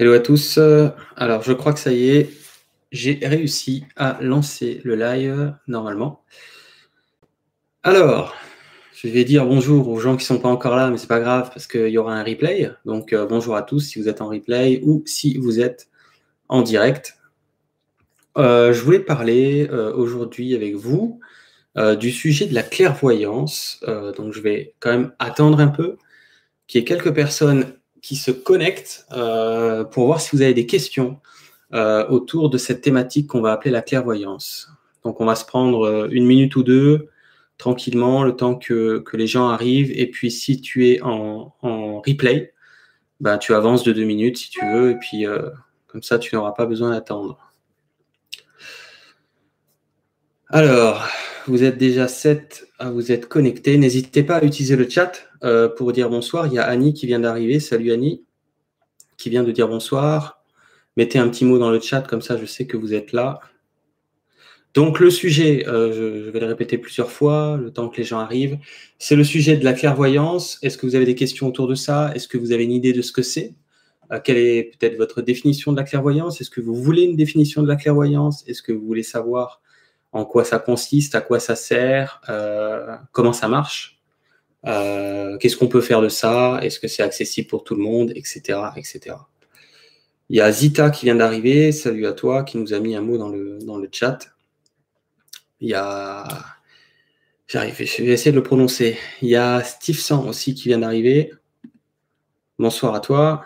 Hello à tous. Alors, je crois que ça y est, j'ai réussi à lancer le live normalement. Alors, je vais dire bonjour aux gens qui ne sont pas encore là, mais c'est pas grave parce qu'il y aura un replay. Donc, euh, bonjour à tous si vous êtes en replay ou si vous êtes en direct. Euh, je voulais parler euh, aujourd'hui avec vous du sujet de la clairvoyance. donc, je vais quand même attendre un peu qu'il y ait quelques personnes qui se connectent euh, pour voir si vous avez des questions euh, autour de cette thématique qu'on va appeler la clairvoyance. Donc on va se prendre euh, une minute ou deux tranquillement, le temps que, les gens arrivent. Et puis si tu es en, replay, bah, tu avances de deux minutes si tu veux. Et puis comme ça, tu n'auras pas besoin d'attendre. Alors, vous êtes déjà 7 à vous être connectés. N'hésitez pas à utiliser le chat euh, pour dire bonsoir. Il y a Annie qui vient d'arriver. Salut Annie, qui vient de dire bonsoir. Mettez un petit mot dans le chat, comme ça je sais que vous êtes là. Donc le sujet, euh, je, vais le répéter plusieurs fois, le temps que les gens arrivent, c'est le sujet de la clairvoyance. Est-ce que vous avez des questions autour de ça? Est-ce que vous avez une idée de ce que c'est? Euh, Quelle est peut-être votre définition de la clairvoyance? Est-ce que vous voulez une définition de la clairvoyance? Est-ce que vous voulez savoir en quoi ça consiste, à quoi ça sert, comment ça marche euh, qu'est-ce qu'on peut faire de ça Est-ce que c'est accessible pour tout le monde Etc. etc. Il y a Zita qui vient d'arriver. Salut à toi, qui nous a mis un mot dans le, dans le chat. Il y a. J'arrive, je vais essayer de le prononcer. Il y a Steve Sang aussi qui vient d'arriver. Bonsoir à toi.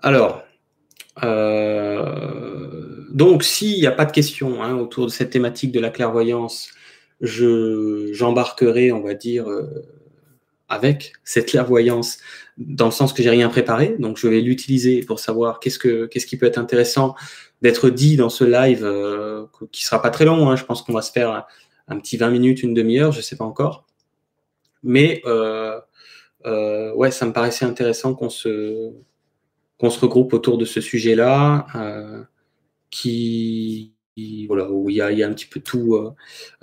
Alors, euh, donc s'il n'y a pas de questions hein, autour de cette thématique de la clairvoyance, je j'embarquerai, on va dire, euh, avec cette clairvoyance, dans le sens que j'ai rien préparé, donc je vais l'utiliser pour savoir qu'est-ce que qu'est-ce qui peut être intéressant d'être dit dans ce live euh, qui sera pas très long. Hein, je pense qu'on va se faire un, petit 20 minutes, une demi-heure, je sais pas encore. Mais euh, euh, ouais, ça me paraissait intéressant qu'on se qu'on se regroupe autour de ce sujet-là, euh, qui voilà, où il y, a, un petit peu tout. Euh,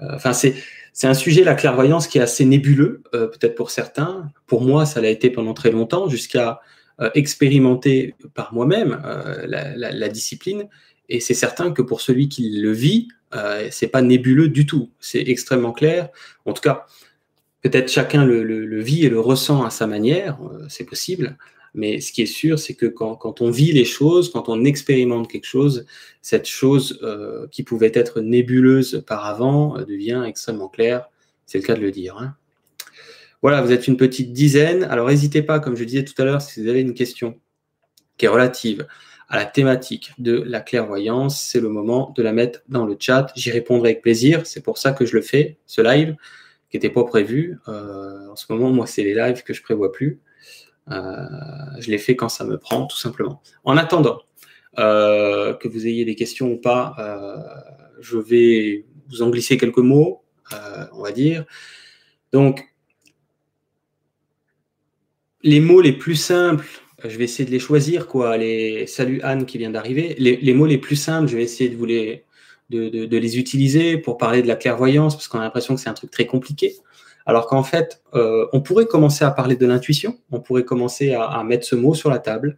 euh, enfin, c'est un sujet, la clairvoyance, qui est assez nébuleux, euh, peut-être pour certains. Pour moi, ça l'a été pendant très longtemps, jusqu'à expérimenter par moi-même la, discipline. Et c'est certain que pour celui qui le vit, c'est pas nébuleux du tout. C'est extrêmement clair. En tout cas, peut-être chacun le, le, vit et le ressent à sa manière. c'est possible. Mais ce qui est sûr, c'est que quand, on vit les choses, quand on expérimente quelque chose, cette chose euh, qui pouvait être nébuleuse par avant euh, devient extrêmement claire. C'est le cas de le dire. Hein. Voilà, vous êtes une petite dizaine. Alors n'hésitez pas, comme je disais tout à l'heure, si vous avez une question qui est relative à la thématique de la clairvoyance, c'est le moment de la mettre dans le chat. J'y répondrai avec plaisir. C'est pour ça que je le fais, ce live qui n'était pas prévu. Euh, en ce moment, moi, c'est les lives que je prévois plus. Euh, je l'ai fait quand ça me prend, tout simplement. En attendant euh, que vous ayez des questions ou pas, euh, je vais vous en glisser quelques mots, on va dire. Donc, les mots les plus simples, je vais essayer de les choisir, quoi. Les salut Anne qui vient d'arriver. Les, mots les plus simples, je vais essayer de vous les de, de, les utiliser pour parler de la clairvoyance, parce qu'on a l'impression que c'est un truc très compliqué. Alors qu'en fait, euh, on pourrait commencer à parler de l'intuition, on pourrait commencer à, mettre ce mot sur la table.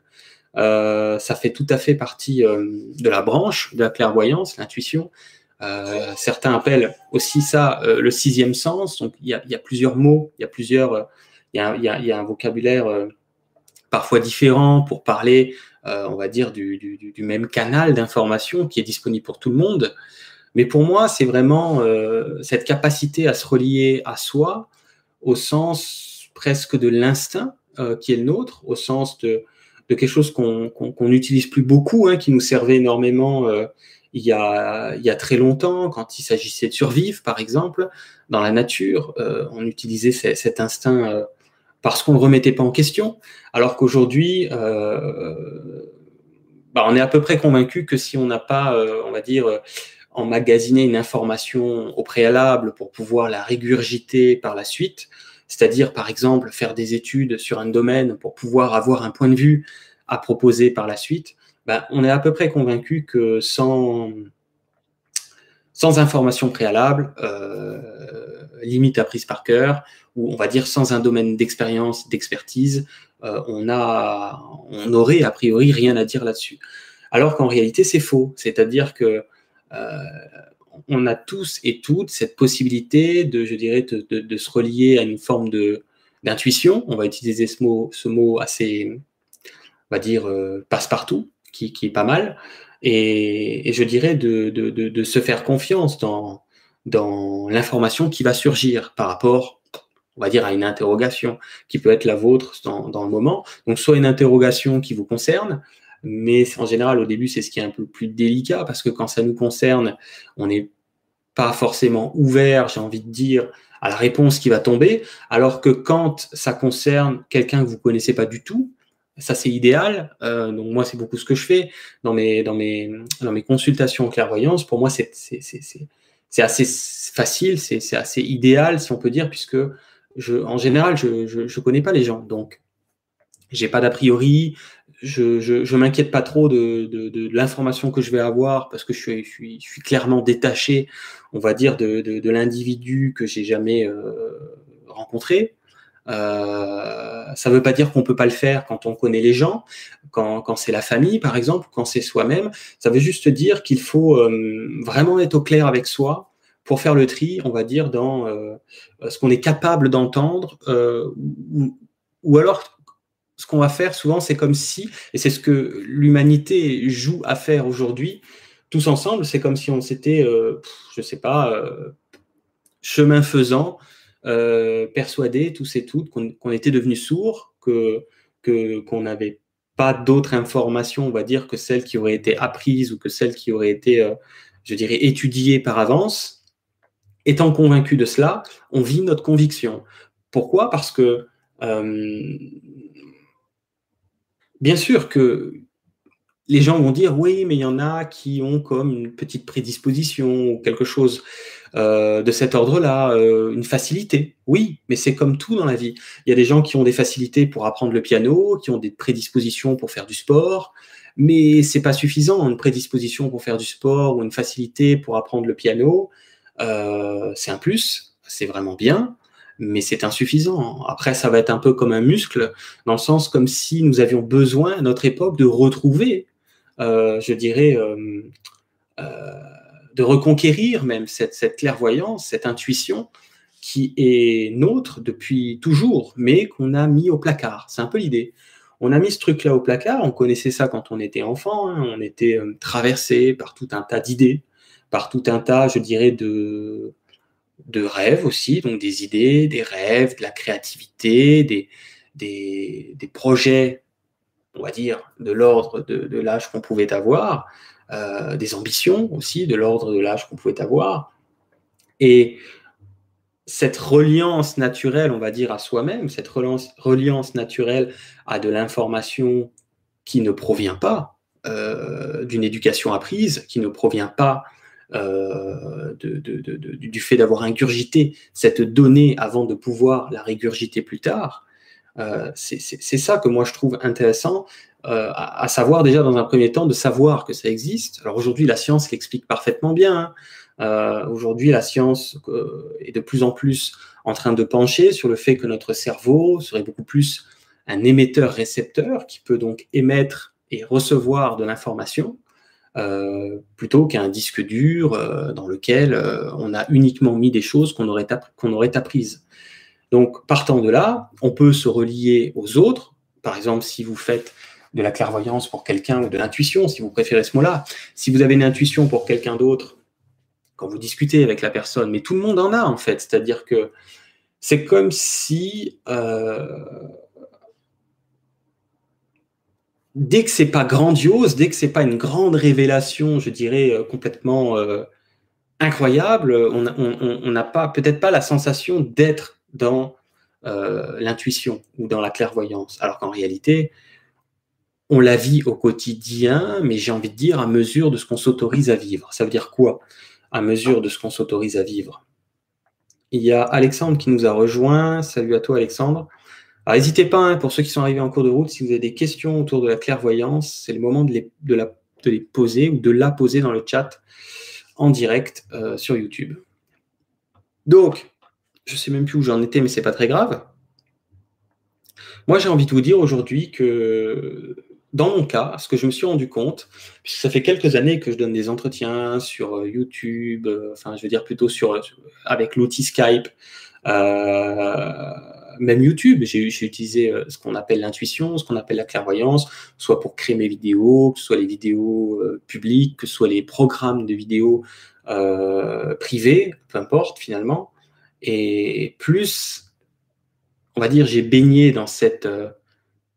Euh, ça fait tout à fait partie euh, de la branche de la clairvoyance, l'intuition. certains appellent aussi ça le sixième sens. Donc il y, a, plusieurs mots, il y a plusieurs, il y a, un vocabulaire parfois différent pour parler, on va dire, du, du même canal d'information qui est disponible pour tout le monde. Mais pour moi, c'est vraiment euh, cette capacité à se relier à soi au sens presque de l'instinct euh, qui est le nôtre, au sens de, quelque chose qu'on n'utilise plus beaucoup, hein, qui nous servait énormément euh, il, y a, il y a très longtemps, quand il s'agissait de survivre, par exemple, dans la nature, on utilisait cet instinct parce qu'on ne le remettait pas en question, alors qu'aujourd'hui, bah, on est à peu près convaincu que si on n'a pas, on va dire, emmagasiner une information au préalable pour pouvoir la régurgiter par la suite, c'est-à-dire par exemple faire des études sur un domaine pour pouvoir avoir un point de vue à proposer par la suite, ben, on est à peu près convaincu que sans, sans information préalable, euh, limite apprise par cœur, ou on va dire sans un domaine d'expérience, d'expertise, on, a, on aurait a priori rien à dire là-dessus. Alors qu'en réalité, c'est faux. C'est-à-dire que on a tous et toutes cette possibilité de, je dirais, de, se relier à une forme de d'intuition. On va utiliser ce mot, ce mot assez, on va dire, euh, passe-partout, qui, est pas mal. Et, je dirais de, se faire confiance dans, dans l'information qui va surgir par rapport, on va dire, à une interrogation qui peut être la vôtre dans, dans le moment. Donc, soit une interrogation qui vous concerne, mais en général, au début, c'est ce qui est un peu plus délicat parce que quand ça nous concerne, on n'est pas forcément ouvert, j'ai envie de dire, à la réponse qui va tomber, alors que quand ça concerne quelqu'un que vous connaissez pas du tout, ça c'est idéal. Euh, donc moi, c'est beaucoup ce que je fais dans mes, dans mes, dans mes consultations en clairvoyance. Pour moi, c'est assez facile, c'est assez idéal, si on peut dire, puisque en général, je ne connais pas les gens. Donc, j'ai pas d'a priori, je, je, m'inquiète pas trop de, de, l'information que je vais avoir parce que je suis, je suis, je suis clairement détaché, on va dire, de, de l'individu que j'ai jamais euh, rencontré. Euh, ça ne veut pas dire qu'on peut pas le faire quand on connaît les gens, quand, quand c'est la famille par exemple, quand c'est soi-même. Ça veut juste dire qu'il faut euh, vraiment être au clair avec soi pour faire le tri, on va dire, dans ce qu'on est capable d'entendre ou, ou alors ce qu'on va faire souvent, c'est comme si, et c'est ce que l'humanité joue à faire aujourd'hui, tous ensemble, c'est comme si on s'était, euh, je ne sais pas, euh, chemin faisant, euh, persuadés tous et toutes qu'on était devenus sourds, que qu'on n'avait pas d'autres informations, on va dire, que celles qui auraient été apprises ou que celles qui auraient été, je dirais, étudiées par avance. Étant convaincu de cela, on vit notre conviction. Pourquoi? Parce que bien sûr que les gens vont dire oui, mais il y en a qui ont comme une petite prédisposition ou quelque chose euh, de cet ordre-là, euh, une facilité. Oui, mais c'est comme tout dans la vie. Il y a des gens qui ont des facilités pour apprendre le piano, qui ont des prédispositions pour faire du sport, mais c'est pas suffisant. Une prédisposition pour faire du sport ou une facilité pour apprendre le piano, euh, c'est un plus, c'est vraiment bien mais c'est insuffisant. Après, ça va être un peu comme un muscle, dans le sens comme si nous avions besoin, à notre époque, de retrouver, euh, je dirais, euh, euh, de reconquérir même cette, clairvoyance, cette intuition qui est nôtre depuis toujours, mais qu'on a mis au placard. C'est un peu l'idée. On a mis ce truc-là au placard, on connaissait ça quand on était enfant, hein. on était traversé par tout un tas d'idées, par tout un tas, je dirais, de, de rêves aussi, donc des idées, des rêves, de la créativité, des, des, projets, on va dire, de l'ordre de, l'âge qu'on pouvait avoir, euh, des ambitions aussi de l'ordre de l'âge qu'on pouvait avoir. Et cette reliance naturelle, on va dire, à soi-même, cette reliance, reliance naturelle à de l'information qui ne provient pas euh, d'une éducation apprise, qui ne provient pas euh, du fait d'avoir ingurgité cette donnée avant de pouvoir la régurgiter plus tard. Euh, c'est ça que moi je trouve intéressant, euh, à, savoir déjà dans un premier temps de savoir que ça existe. Alors aujourd'hui la science l'explique parfaitement bien. Hein. aujourd'hui la science est de plus en plus en train de pencher sur le fait que notre cerveau serait beaucoup plus un émetteur-récepteur qui peut donc émettre et recevoir de l'information. Euh, plutôt qu'un disque dur euh, dans lequel euh, on a uniquement mis des choses qu'on aurait, aurait apprises. Donc, partant de là, on peut se relier aux autres. Par exemple, si vous faites de la clairvoyance pour quelqu'un ou de l'intuition, si vous préférez ce mot-là, si vous avez une intuition pour quelqu'un d'autre, quand vous discutez avec la personne, mais tout le monde en a en fait, c'est-à-dire que c'est comme si dès que c'est pas grandiose, dès que c'est pas une grande révélation, je dirais euh, complètement euh, incroyable, on n'a pas peut-être pas la sensation d'être dans euh, l'intuition ou dans la clairvoyance, alors qu'en réalité, on la vit au quotidien, mais j'ai envie de dire à mesure de ce qu'on s'autorise à vivre. Ça veut dire quoi? À mesure de ce qu'on s'autorise à vivre. Il y a Alexandre qui nous a rejoint. Salut à toi Alexandre. Alors n'hésitez pas, hein, pour ceux qui sont arrivés en cours de route, si vous avez des questions autour de la clairvoyance, c'est le moment de les, poser ou de la poser dans le chat en direct euh, sur YouTube. Donc, je ne sais même plus où j'en étais, mais ce n'est pas très grave. Moi, j'ai envie de vous dire aujourd'hui que dans mon cas, ce que je me suis rendu compte, puisque ça fait quelques années que je donne des entretiens sur euh, YouTube, euh, enfin, je veux dire plutôt sur, avec l'outil Skype, même YouTube, j'ai utilisé ce qu'on appelle l'intuition, ce qu'on appelle la clairvoyance, soit pour créer mes vidéos, que ce soit les vidéos publiques, que ce soit les programmes de vidéos privés, peu importe finalement. Et plus, on va dire, j'ai baigné dans cette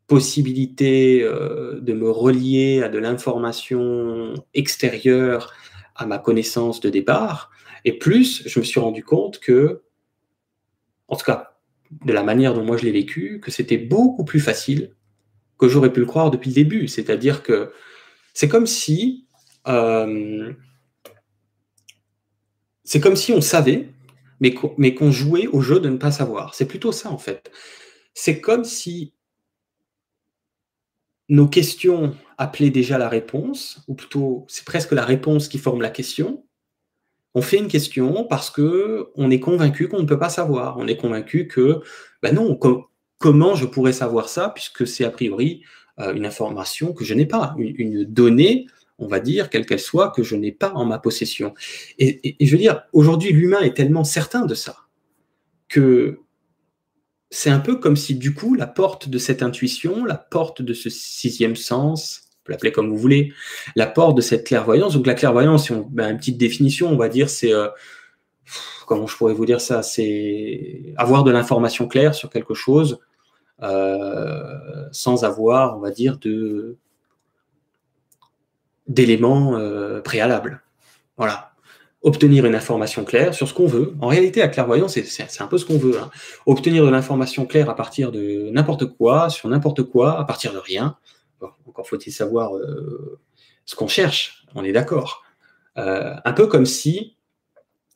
possibilité euh, de me relier à de l'information extérieure à ma connaissance de départ, et plus je me suis rendu compte que, en tout cas, de la manière dont moi je l'ai vécu, que c'était beaucoup plus facile que j'aurais pu le croire depuis le début. C'est-à-dire que c'est comme si euh, c'est comme si on savait, mais qu'on jouait au jeu de ne pas savoir. C'est plutôt ça en fait. C'est comme si nos questions appelaient déjà la réponse, ou plutôt c'est presque la réponse qui forme la question. On fait une question parce que on est convaincu qu'on ne peut pas savoir. On est convaincu que, ben non, comment je pourrais savoir ça puisque c'est a priori euh, une information que je n'ai pas, une, donnée, on va dire, quelle qu'elle soit, que je n'ai pas en ma possession. et je veux dire, aujourd'hui, l'humain est tellement certain de ça que c'est un peu comme si du coup la porte de cette intuition, la porte de ce sixième sens, l'appeler comme vous voulez, la porte de cette clairvoyance. Donc la clairvoyance, ben, une petite définition, on va dire, c'est euh, comment je pourrais vous dire ça, c'est avoir de l'information claire sur quelque chose euh, sans avoir, on va dire, de d'éléments euh, préalables. Voilà obtenir une information claire sur ce qu'on veut. En réalité, la clairvoyance, c'est un peu ce qu'on veut. Hein. Obtenir de l'information claire à partir de n'importe quoi, sur n'importe quoi, à partir de rien. Encore faut-il savoir euh, ce qu'on cherche, on est d'accord. Euh, un peu comme si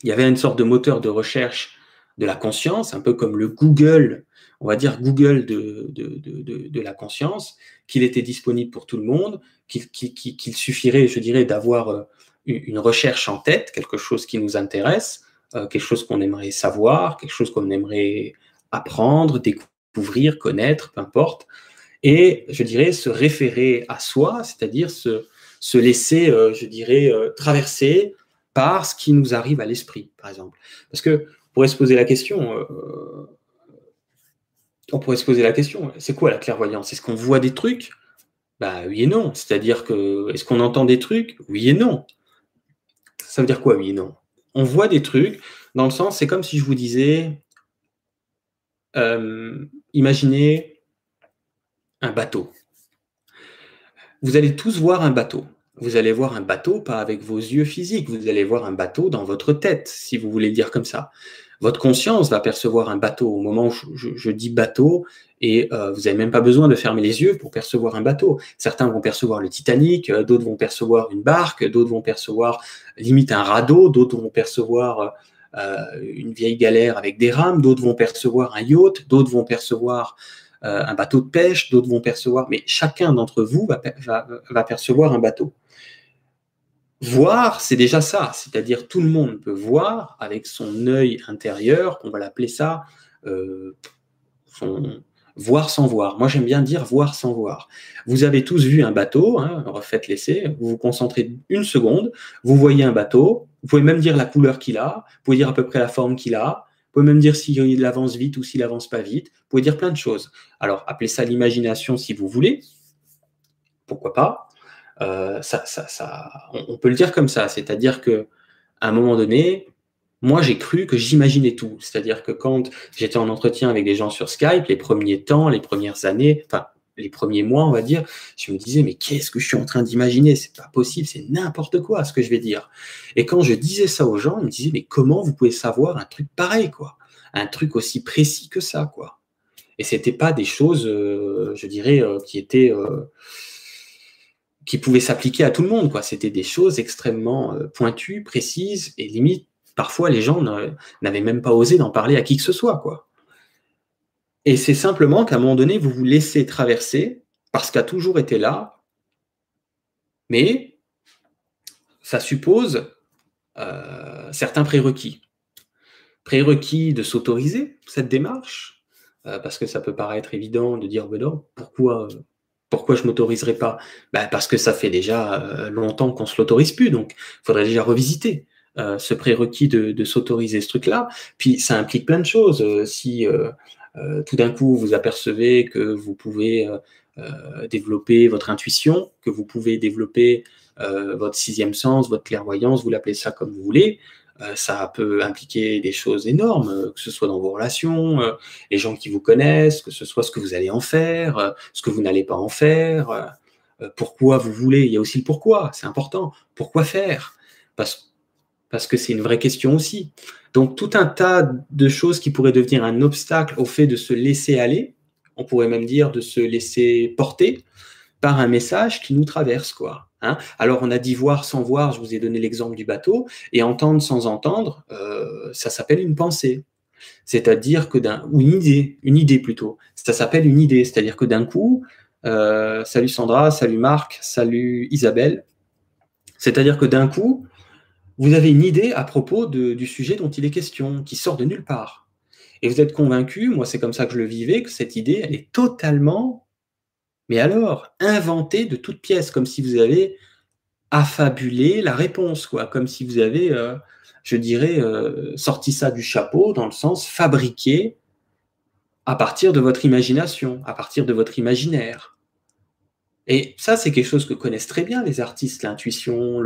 il y avait une sorte de moteur de recherche de la conscience, un peu comme le Google, on va dire Google de, de, la conscience, qu'il était disponible pour tout le monde, qu'il suffirait, je dirais, d'avoir euh, une recherche en tête, quelque chose qui nous intéresse, quelque chose qu'on aimerait savoir, quelque chose qu'on aimerait apprendre, découvrir, connaître, peu importe. Et je dirais se référer à soi, c'est-à-dire se, se, laisser, euh, je dirais, euh, traverser par ce qui nous arrive à l'esprit, par exemple. Parce que on pourrait se poser la question, on pourrait se poser la question, c'est quoi la clairvoyance? Est-ce qu'on voit des trucs? Bah oui et non. C'est-à-dire que est-ce qu'on entend des trucs? Oui et non. Ça veut dire quoi, oui non? On voit des trucs, dans le sens, c'est comme si je vous disais, euh, imaginez un bateau. Vous allez tous voir un bateau. Vous allez voir un bateau, pas avec vos yeux physiques, vous allez voir un bateau dans votre tête, si vous voulez le dire comme ça. Votre conscience va percevoir un bateau au moment où je dis bateau, et euh, vous n'avez même pas besoin de fermer les yeux pour percevoir un bateau. Certains vont percevoir le Titanic, euh, d'autres vont percevoir une barque, d'autres vont percevoir limite un radeau, d'autres vont percevoir euh, une vieille galère avec des rames, d'autres vont percevoir un yacht, d'autres vont percevoir un bateau de pêche, d'autres vont percevoir, mais chacun d'entre vous va, percevoir un bateau. Voir, c'est déjà ça, c'est-à-dire tout le monde peut voir avec son œil intérieur, on va l'appeler ça, son, voir sans voir. Moi, j'aime bien dire voir sans voir. Vous avez tous vu un bateau, hein, refaites l'essai, vous vous concentrez une seconde, vous voyez un bateau, vous pouvez même dire la couleur qu'il a, vous pouvez dire à peu près la forme qu'il a, vous pouvez même dire s'il avance vite ou s'il avance pas vite, vous pouvez dire plein de choses. Alors, appelez ça l'imagination si vous voulez, pourquoi pas? Euh, ça, ça, ça, on, peut le dire comme ça, c'est-à-dire que à un moment donné, moi, j'ai cru que j'imaginais tout. C'est-à-dire que quand j'étais en entretien avec des gens sur Skype, les premiers temps, les premières années, enfin, les premiers mois, on va dire, je me disais, mais qu'est-ce que je suis en train d'imaginer? C'est pas possible, c'est n'importe quoi ce que je vais dire. Et quand je disais ça aux gens, ils me disaient, mais comment vous pouvez savoir un truc pareil, quoi? Un truc aussi précis que ça, quoi? Et c'était pas des choses, euh, je dirais, euh, qui étaient. Euh, qui pouvaient s'appliquer à tout le monde, quoi. C'était des choses extrêmement pointues, précises et limite Parfois, les gens n'avaient même pas osé d'en parler à qui que ce soit, quoi. Et c'est simplement qu'à un moment donné, vous vous laissez traverser parce qu'a toujours été là, mais ça suppose euh, certains prérequis. Prérequis de s'autoriser cette démarche, parce que ça peut paraître évident de dire, ben non, pourquoi, pourquoi je m'autoriserais pas? Ben Parce que ça fait déjà longtemps qu'on se l'autorise plus, donc il faudrait déjà revisiter. ce prérequis de, de s'autoriser ce truc-là. Puis ça implique plein de choses. si tout d'un coup vous apercevez que vous pouvez développer votre intuition, que vous pouvez développer votre sixième sens, votre clairvoyance, vous l'appelez ça comme vous voulez, euh, ça peut impliquer des choses énormes, euh, que ce soit dans vos relations, euh, les gens qui vous connaissent, que ce soit ce que vous allez en faire, ce que vous n'allez pas en faire, pourquoi vous voulez. Il y a aussi le pourquoi, c'est important. Pourquoi faire? Parce, parce que c'est une vraie question aussi. Donc tout un tas de choses qui pourraient devenir un obstacle au fait de se laisser aller, on pourrait même dire de se laisser porter par un message qui nous traverse, quoi. Hein. Alors, on a dit voir sans voir, je vous ai donné l'exemple du bateau, et entendre sans entendre, euh, ça s'appelle une pensée. C'est-à-dire que d'un, ou une idée, une idée plutôt. Ça s'appelle une idée, c'est-à-dire que d'un coup, euh, salut Sandra, salut Marc, salut Isabelle. C'est-à-dire que d'un coup, vous avez une idée à propos du sujet dont il est question, qui sort de nulle part. Et vous êtes convaincu, moi c'est comme ça que je le vivais, que cette idée, elle est totalement mais alors, inventer de toutes pièces, comme si vous avez affabulé la réponse, quoi, comme si vous avez, euh, je dirais, euh, sorti ça du chapeau, dans le sens fabriqué à partir de votre imagination, à partir de votre imaginaire. Et ça, c'est quelque chose que connaissent très bien les artistes, l'intuition,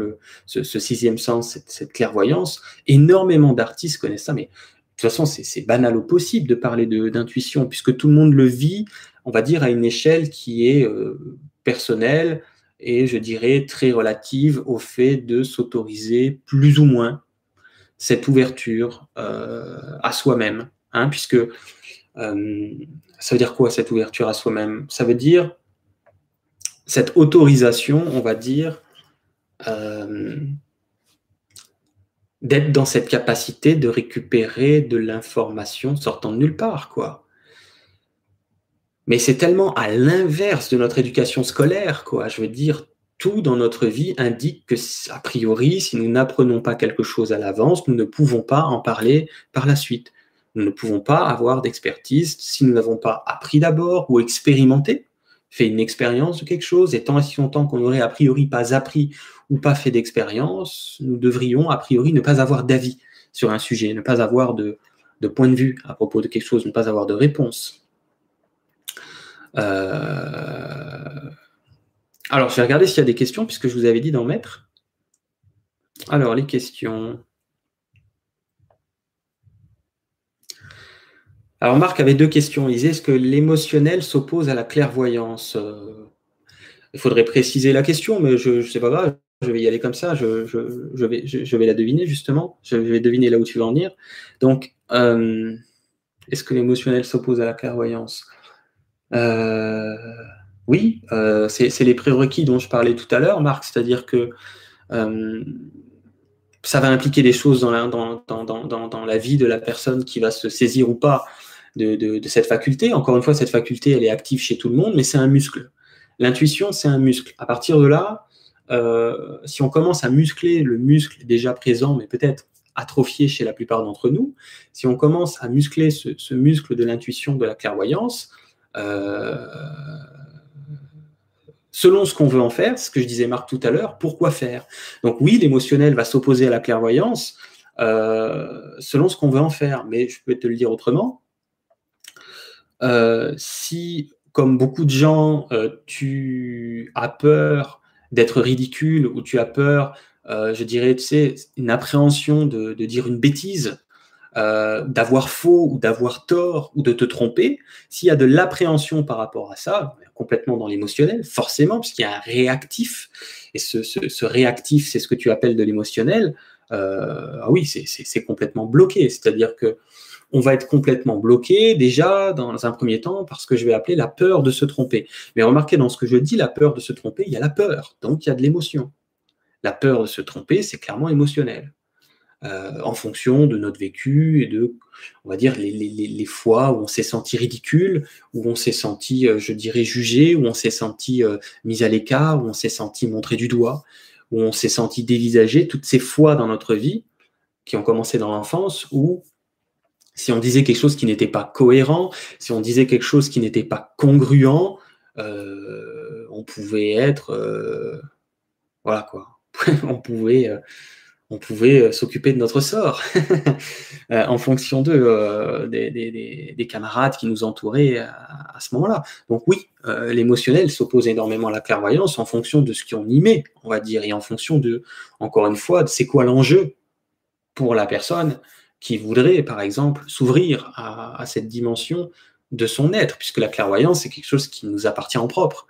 ce, ce, sixième sens, cette, clairvoyance. Énormément d'artistes connaissent ça, mais de toute façon, c'est banal au possible de parler d'intuition, puisque tout le monde le vit on va dire, à une échelle qui est euh, personnelle et, je dirais, très relative au fait de s'autoriser plus ou moins cette ouverture euh, à soi-même. Hein, puisque euh, ça veut dire quoi cette ouverture à soi-même? Ça veut dire cette autorisation, on va dire, d'être dans cette capacité de récupérer de l'information sortant de nulle part, quoi. Mais c'est tellement à l'inverse de notre éducation scolaire, quoi. Je veux dire, tout dans notre vie indique que, a priori, si nous n'apprenons pas quelque chose à l'avance, nous ne pouvons pas en parler par la suite. Nous ne pouvons pas avoir d'expertise si nous n'avons pas appris d'abord ou expérimenté, fait une expérience de quelque chose, et tant et si longtemps qu'on n'aurait a priori pas appris ou pas fait d'expérience, nous devrions a priori ne pas avoir d'avis sur un sujet, ne pas avoir de, point de vue à propos de quelque chose, ne pas avoir de réponse. Euh, alors, je vais regarder s'il y a des questions, puisque je vous avais dit d'en mettre. Alors, les questions. Alors, Marc avait deux questions. Il disait est-ce que l'émotionnel s'oppose à la clairvoyance euh, Il faudrait préciser la question, mais je ne sais pas. Je vais y aller comme ça. Je, vais, la deviner, justement. Je vais deviner là où tu veux en venir. Donc, euh, est-ce que l'émotionnel s'oppose à la clairvoyance? Euh, oui, c'est les prérequis dont je parlais tout à l'heure, Marc, c'est-à-dire que ça va impliquer des choses dans, la, vie de la personne qui va se saisir ou pas de, cette faculté. Encore une fois, cette faculté, elle est active chez tout le monde, mais c'est un muscle. L'intuition, c'est un muscle. À partir de là, euh, si on commence à muscler le muscle déjà présent, mais peut-être atrophié chez la plupart d'entre nous, si on commence à muscler ce, ce muscle de l'intuition, de la clairvoyance, euh, selon ce qu'on veut en faire, ce que je disais Marc tout à l'heure, pourquoi faire? Donc oui, l'émotionnel va s'opposer à la clairvoyance euh, selon ce qu'on veut en faire, mais je peux te le dire autrement. Euh, si, comme beaucoup de gens, tu as peur d'être ridicule ou tu as peur, je dirais, tu sais, une appréhension de dire une bêtise, euh, d'avoir faux ou d'avoir tort ou de te tromper, s'il y a de l'appréhension par rapport à ça, complètement dans l'émotionnel, forcément, puisqu'il y a un réactif, et ce, réactif, c'est ce que tu appelles de l'émotionnel, euh, ah oui, c'est complètement bloqué. C'est-à-dire que on va être complètement bloqué déjà dans un premier temps parce que je vais appeler la peur de se tromper. Mais remarquez dans ce que je dis, la peur de se tromper, il y a la peur, donc il y a de l'émotion. La peur de se tromper, c'est clairement émotionnel. Euh, en fonction de notre vécu et de, on va dire, les, fois où on s'est senti ridicule, où on s'est senti, euh, je dirais, jugé, où on s'est senti euh, mis à l'écart, où on s'est senti montré du doigt, où on s'est senti dévisagé, toutes ces fois dans notre vie qui ont commencé dans l'enfance où si on disait quelque chose qui n'était pas cohérent, si on disait quelque chose qui n'était pas congruent, euh, on pouvait être, euh, voilà quoi, on pouvait, euh, s'occuper de notre sort en fonction des, camarades qui nous entouraient à, ce moment-là. Donc oui, l'émotionnel s'oppose énormément à la clairvoyance en fonction de ce qu'on y met, on va dire, et en fonction de, encore une fois, c'est quoi l'enjeu pour la personne qui voudrait, par exemple, s'ouvrir à, cette dimension de son être, puisque la clairvoyance, c'est quelque chose qui nous appartient en propre.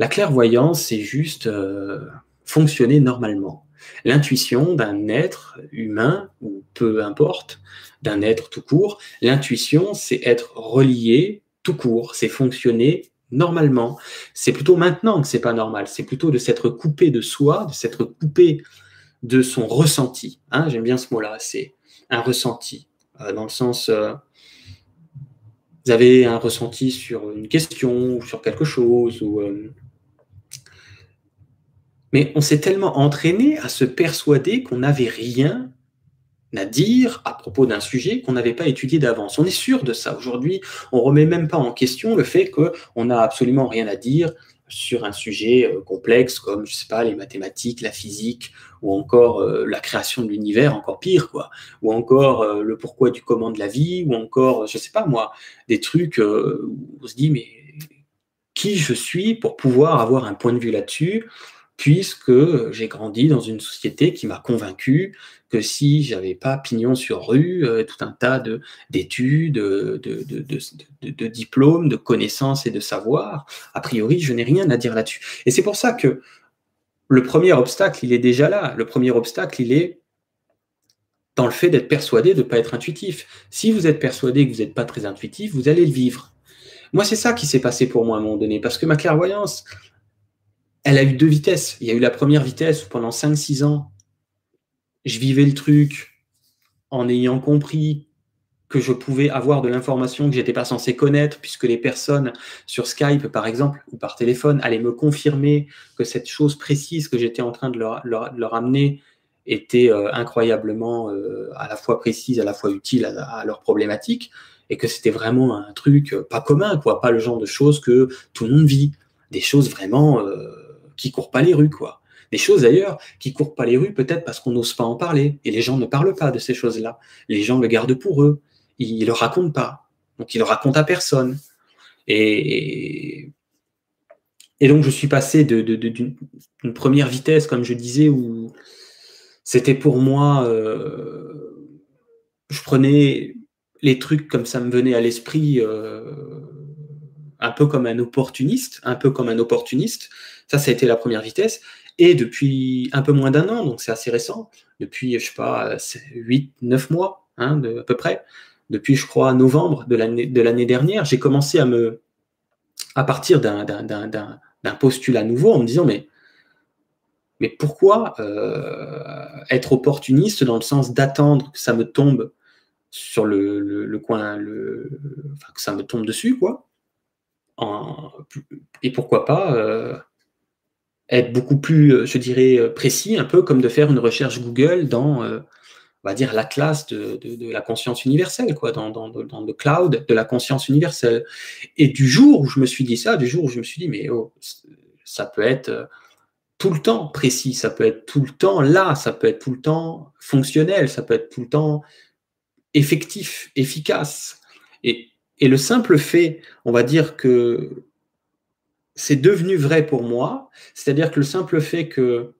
La clairvoyance, c'est juste euh, fonctionner normalement. L'intuition d'un être humain, ou peu importe, d'un être tout court, l'intuition, c'est être relié tout court, c'est fonctionner normalement. C'est plutôt maintenant que c'est pas normal, c'est plutôt de s'être coupé de soi, de s'être coupé de son ressenti. Hein, J'aime bien ce mot-là, c'est ressenti, euh, dans le sens, euh, vous avez un ressenti sur une question ou sur quelque chose, ou, euh, mais on s'est tellement entraîné à se persuader qu'on n'avait rien à dire à propos d'un sujet qu'on n'avait pas étudié d'avance. On est sûr de ça. Aujourd'hui, on remet même pas en question le fait qu'on n'a absolument rien à dire sur un sujet euh, complexe comme, je sais pas, les mathématiques, la physique, ou encore euh, la création de l'univers, encore pire, quoi, ou encore euh, le pourquoi du comment de la vie, ou encore, je sais pas moi, des trucs où on se dit, mais qui je suis pour pouvoir avoir un point de vue là-dessus, puisque j'ai grandi dans une société qui m'a convaincu que si j'avais pas pignon sur rue, euh, tout un tas d'études, de, de, diplômes, de connaissances et de savoirs, a priori, je n'ai rien à dire là-dessus. Et c'est pour ça que le premier obstacle, il est déjà là. Le premier obstacle, il est dans le fait d'être persuadé de ne pas être intuitif. Si vous êtes persuadé que vous n'êtes pas très intuitif, vous allez le vivre. Moi, c'est ça qui s'est passé pour moi à un moment donné, parce que ma clairvoyance, elle a eu deux vitesses. Il y a eu la première vitesse pendant 5-6 ans, je vivais le truc en ayant compris que je pouvais avoir de l'information que j'étais pas censé connaître, puisque les personnes sur Skype, par exemple, ou par téléphone, allaient me confirmer que cette chose précise que j'étais en train de leur, amener était euh, incroyablement euh, à la fois précise, à la fois utile à, leur problématique, et que c'était vraiment un truc euh, pas commun, quoi, pas le genre de choses que tout le monde vit, des choses vraiment qui courent pas les rues, quoi. Des choses d'ailleurs qui courent pas les rues, peut-être parce qu'on n'ose pas en parler. Et les gens ne parlent pas de ces choses-là. Les gens le gardent pour eux. Ils ne le racontent pas. Donc ils le racontent à personne. Et, et donc je suis passé d'une de, première vitesse, comme je disais, où c'était pour moi, euh, je prenais les trucs comme ça me venait à l'esprit, euh, un peu comme un opportuniste, un peu comme un opportuniste. Ça, ça a été la première vitesse. Et depuis un peu moins d'un an, donc c'est assez récent, depuis, je sais pas, 8, 9 mois, hein, à peu près, depuis, je crois, novembre de l'année dernière, j'ai commencé à me, à partir d'un postulat nouveau, en me disant, mais, mais pourquoi euh, être opportuniste dans le sens d'attendre que ça me tombe sur le, le, coin, le, enfin, que ça me tombe dessus, quoi. Et pourquoi pas euh, être beaucoup plus, euh, je dirais, euh, précis, un peu comme de faire une recherche Google dans, euh, on va dire, l'atlas de, de, la conscience universelle, quoi, dans, dans, le cloud de la conscience universelle. Et du jour où je me suis dit ça, du jour où je me suis dit, mais oh, ça peut être tout le temps précis, ça peut être tout le temps là, ça peut être tout le temps fonctionnel, ça peut être tout le temps effectif, efficace. Et le simple fait, on va dire que c'est devenu vrai pour moi, c'est-à-dire que le simple fait que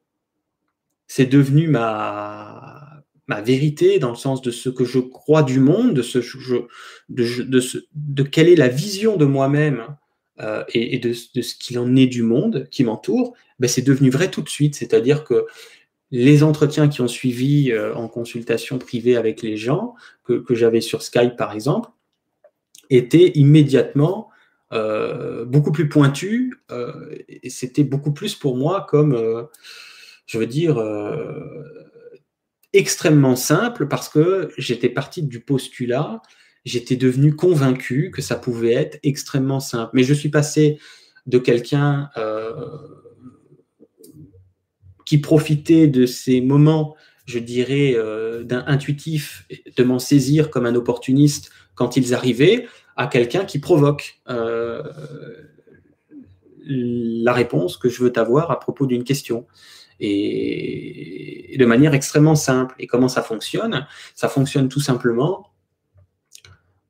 c'est devenu ma, vérité dans le sens de ce que je crois du monde, de, ce, de, quelle est la vision de moi-même euh, et, de, ce qu'il en est du monde qui m'entoure, ben c'est devenu vrai tout de suite. C'est-à-dire que les entretiens qui ont suivi euh, en consultation privée avec les gens, que j'avais sur Skype par exemple, étaient immédiatement euh, beaucoup plus pointu, euh, et c'était beaucoup plus pour moi comme, euh, je veux dire, extrêmement simple parce que j'étais parti du postulat, j'étais devenu convaincu que ça pouvait être extrêmement simple. Mais je suis passé de quelqu'un qui profitait de ces moments je dirais, d'un intuitif, de m'en saisir comme un opportuniste quand ils arrivaient, à quelqu'un qui provoque la réponse que je veux avoir à propos d'une question. Et, de manière extrêmement simple. Et comment ça fonctionne? Ça fonctionne tout simplement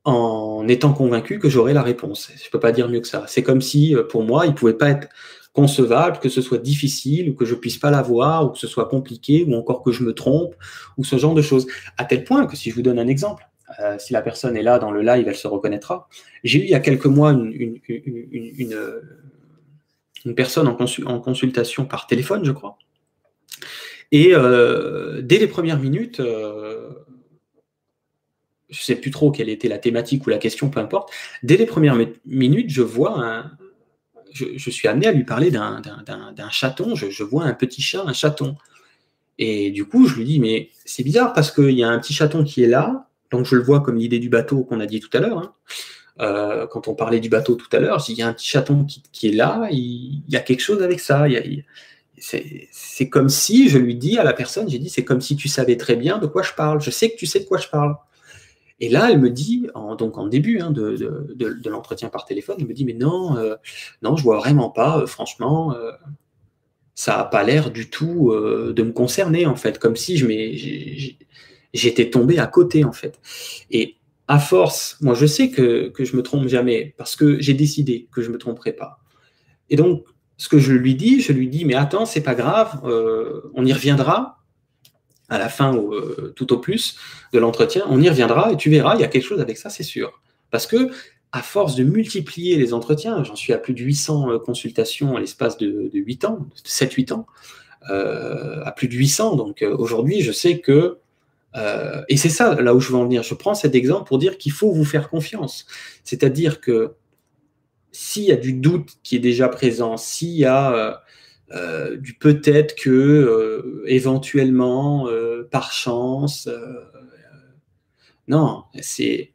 en étant convaincu que j'aurai la réponse. Je ne peux pas dire mieux que ça. C'est comme si, euh, pour moi, il ne pouvait pas être concevable que ce soit difficile ou que je puisse pas l'avoir ou que ce soit compliqué ou encore que je me trompe ou ce genre de choses. À tel point que si je vous donne un exemple, euh, si la personne est là dans le live, elle se reconnaîtra. J'ai eu il y a quelques mois une, une, personne en, consultation par téléphone, je crois. Et euh, dès les premières minutes, euh, je ne sais plus trop quelle était la thématique ou la question, peu importe, dès les premières minutes, je vois je, suis amené à lui parler d'un chaton, je, vois un petit chat, un chaton. Et du coup, je lui dis, mais c'est bizarre parce qu'il y a un petit chaton qui est là, donc je le vois comme l'idée du bateau qu'on a dit tout à l'heure. Hein. Euh, quand on parlait du bateau tout à l'heure, il y a un petit chaton qui, est là, il, y a quelque chose avec ça. c'est comme si je lui dis à la personne, j'ai dit, c'est comme si tu savais très bien de quoi je parle. Je sais que tu sais de quoi je parle. Et là, elle me dit, en, donc en début hein, de, l'entretien par téléphone, elle me dit, mais non, euh, non, je vois vraiment pas, euh, franchement, euh, ça n'a pas l'air du tout de me concerner, en fait, comme si je j'étais tombé à côté, en fait. Et à force, moi, je sais que, que je me trompe jamais, parce que j'ai décidé que je me tromperai pas. Et donc, ce que je lui dis, je lui dis, mais attends, c'est pas grave, on y reviendra, à la fin ou euh, tout au plus de l'entretien, on y reviendra et tu verras, il y a quelque chose avec ça, c'est sûr. Parce que à force de multiplier les entretiens, j'en suis à plus de 800 euh, consultations à l'espace de, 8 ans, 7-8 ans, euh, à plus de 800. Donc aujourd'hui, je sais que, et c'est ça là où je veux en venir, je prends cet exemple pour dire qu'il faut vous faire confiance. C'est-à-dire que s'il y a du doute qui est déjà présent, s'il y a euh, du peut-être que euh, éventuellement, euh, par chance. non, c'est.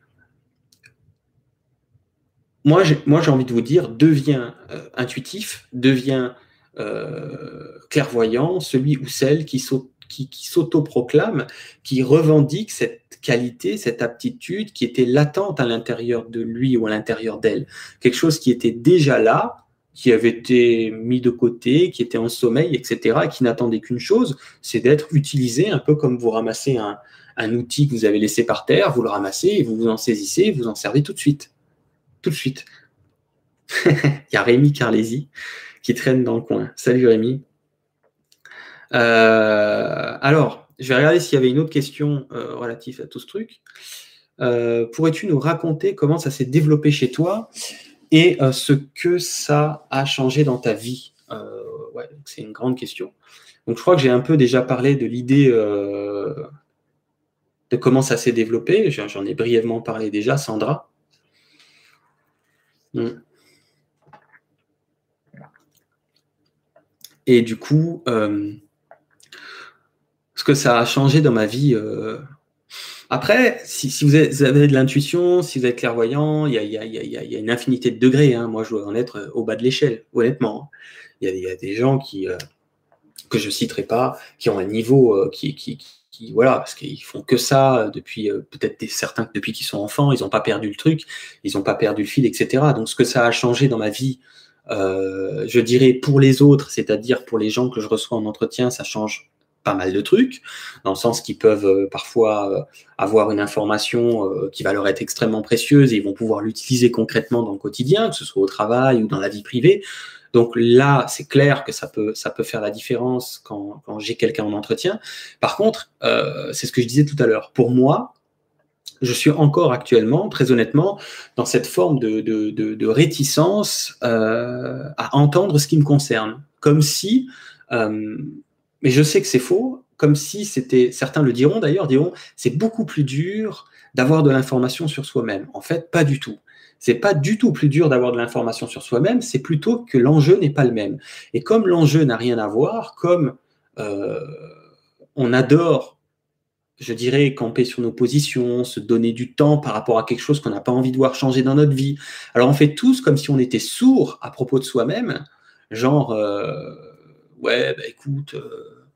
Moi, j'ai, moi, j'ai envie de vous dire, deviens intuitif, deviens clairvoyant, celui ou celle qui, qui, qui s'autoproclame, qui revendique cette qualité, cette aptitude qui était latente à l'intérieur de lui ou à l'intérieur d'elle. Quelque chose qui était déjà là, qui avait été mis de côté, qui était en sommeil, etc., et qui n'attendait qu'une chose, c'est d'être utilisé un peu comme vous ramassez un, outil que vous avez laissé par terre, vous le ramassez et vous vous en saisissez, vous en servez tout de suite. Tout de suite. Il y a Rémi Carlési qui traîne dans le coin. Salut Rémi. Euh, alors, je vais regarder s'il y avait une autre question euh, relative à tout ce truc. Euh, pourrais-tu nous raconter comment ça s'est développé chez toi et ce que ça a changé dans ta vie? C'est une grande question. Donc je crois que j'ai un peu déjà parlé de l'idée de comment ça s'est développé. J'en ai brièvement parlé déjà, Sandra. Hmm. Et du coup, ce que ça a changé dans ma vie, après, si, vous, avez, de l'intuition, si vous êtes clairvoyant, il y a, une infinité de degrés. Hein. Moi, je dois en être euh, au bas de l'échelle, honnêtement. Il y, a, des gens qui, euh, que je ne citerai pas, qui ont un niveau euh, qui, qui, voilà, parce qu'ils font que ça depuis peut-être certains depuis qu'ils sont enfants, ils n'ont pas perdu le truc, ils n'ont pas perdu le fil, etc. Donc, ce que ça a changé dans ma vie, je dirais pour les autres, c'est-à-dire pour les gens que je reçois en entretien, ça change pas mal de trucs, dans le sens qu'ils peuvent euh, parfois euh, avoir une information euh, qui va leur être extrêmement précieuse et ils vont pouvoir l'utiliser concrètement dans le quotidien, que ce soit au travail ou dans la vie privée. Donc là, c'est clair que ça peut, ça peut faire la différence quand, j'ai quelqu'un en entretien. Par contre, c'est ce que je disais tout à l'heure. Pour moi, je suis encore actuellement, très honnêtement, dans cette forme de, de, de réticence à entendre ce qui me concerne. Comme si mais je sais que c'est faux, comme si c'était, certains le diront d'ailleurs, diront, c'est beaucoup plus dur d'avoir de l'information sur soi-même. En fait, pas du tout. C'est pas du tout plus dur d'avoir de l'information sur soi-même, c'est plutôt que l'enjeu n'est pas le même. Et comme l'enjeu n'a rien à voir, comme euh, on adore, je dirais, camper sur nos positions, se donner du temps par rapport à quelque chose qu'on n'a pas envie de voir changer dans notre vie. Alors on fait tous comme si on était sourd à propos de soi-même, genre. Euh, ouais, bah écoute, euh,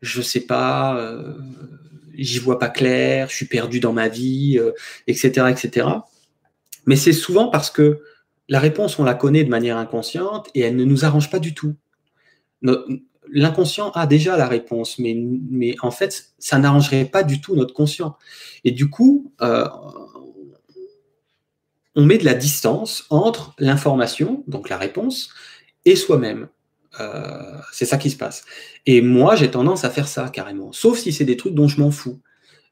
je sais pas, j'y vois pas clair, je suis perdu dans ma vie, etc., etc. Mais c'est souvent parce que la réponse, on la connaît de manière inconsciente et elle ne nous arrange pas du tout. L'inconscient a déjà la réponse, mais, en fait, ça n'arrangerait pas du tout notre conscient. Et du coup, euh, on met de la distance entre l'information, donc la réponse, et soi-même. Euh, c'est ça qui se passe. Et moi, j'ai tendance à faire ça carrément, sauf si c'est des trucs dont je m'en fous.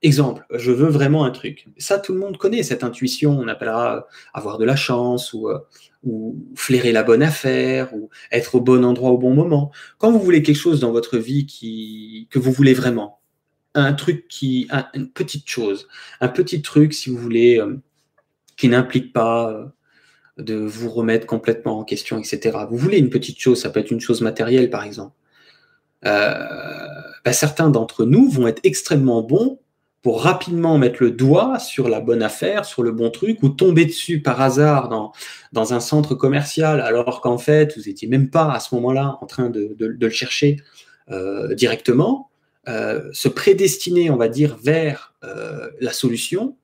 Exemple, je veux vraiment un truc. Ça, tout le monde connaît cette intuition. On appellera avoir de la chance ou, euh, ou flairer la bonne affaire ou être au bon endroit au bon moment. Quand vous voulez quelque chose dans votre vie qui, que vous voulez vraiment, un truc qui, une petite chose, un petit truc, si vous voulez, euh, qui n'implique pas euh, de vous remettre complètement en question, etc. Vous voulez une petite chose, ça peut être une chose matérielle, par exemple. Ben, certains d'entre nous vont être extrêmement bons pour rapidement mettre le doigt sur la bonne affaire, sur le bon truc, ou tomber dessus par hasard dans, dans un centre commercial, alors qu'en fait, vous n'étiez même pas à ce moment-là en train de, de, le chercher euh, directement, euh, se prédestiner, on va dire, vers euh, la solution,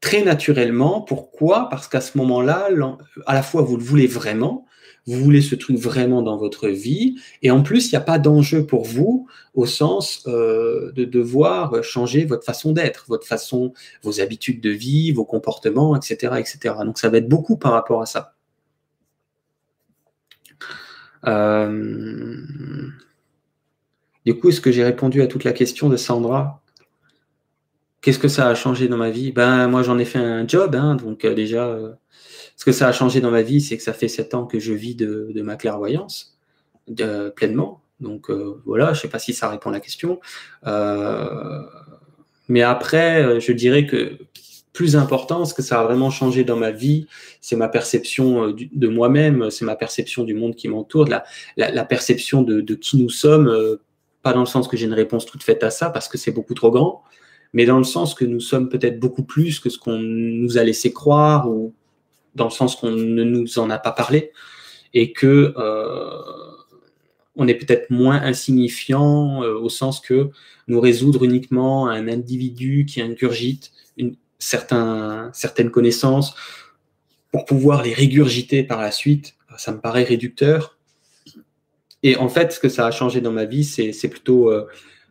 très naturellement. Pourquoi? Parce qu'à ce moment-là, à la fois, vous le voulez vraiment, vous voulez ce truc vraiment dans votre vie, et en plus, il n'y a pas d'enjeu pour vous au sens euh, de devoir changer votre façon d'être, votre façon, vos habitudes de vie, vos comportements, etc., etc. Donc, ça va être beaucoup par rapport à ça. Euh, du coup, est-ce que j'ai répondu à toute la question de Sandra? Qu'est-ce que ça a changé dans ma vie? Ben, moi, j'en ai fait un job, hein, donc euh, déjà ce que ça a changé dans ma vie, c'est que ça fait sept ans que je vis de, ma clairvoyance pleinement. Donc euh, voilà, je ne sais pas si ça répond à la question. Euh, mais après, euh, je dirais que plus important, ce que ça a vraiment changé dans ma vie, c'est ma perception de moi-même, c'est ma perception du monde qui m'entoure, la, la, perception de, qui nous sommes, pas dans le sens que j'ai une réponse toute faite à ça, parce que c'est beaucoup trop grand, mais dans le sens que nous sommes peut-être beaucoup plus que ce qu'on nous a laissé croire ou dans le sens qu'on ne nous en a pas parlé, et que euh, on est peut-être moins insignifiant euh, au sens que nous résoudre uniquement un individu qui ingurgite une, certain, certaines connaissances pour pouvoir les régurgiter par la suite, ça me paraît réducteur. Et en fait, ce que ça a changé dans ma vie, c'est plutôt euh,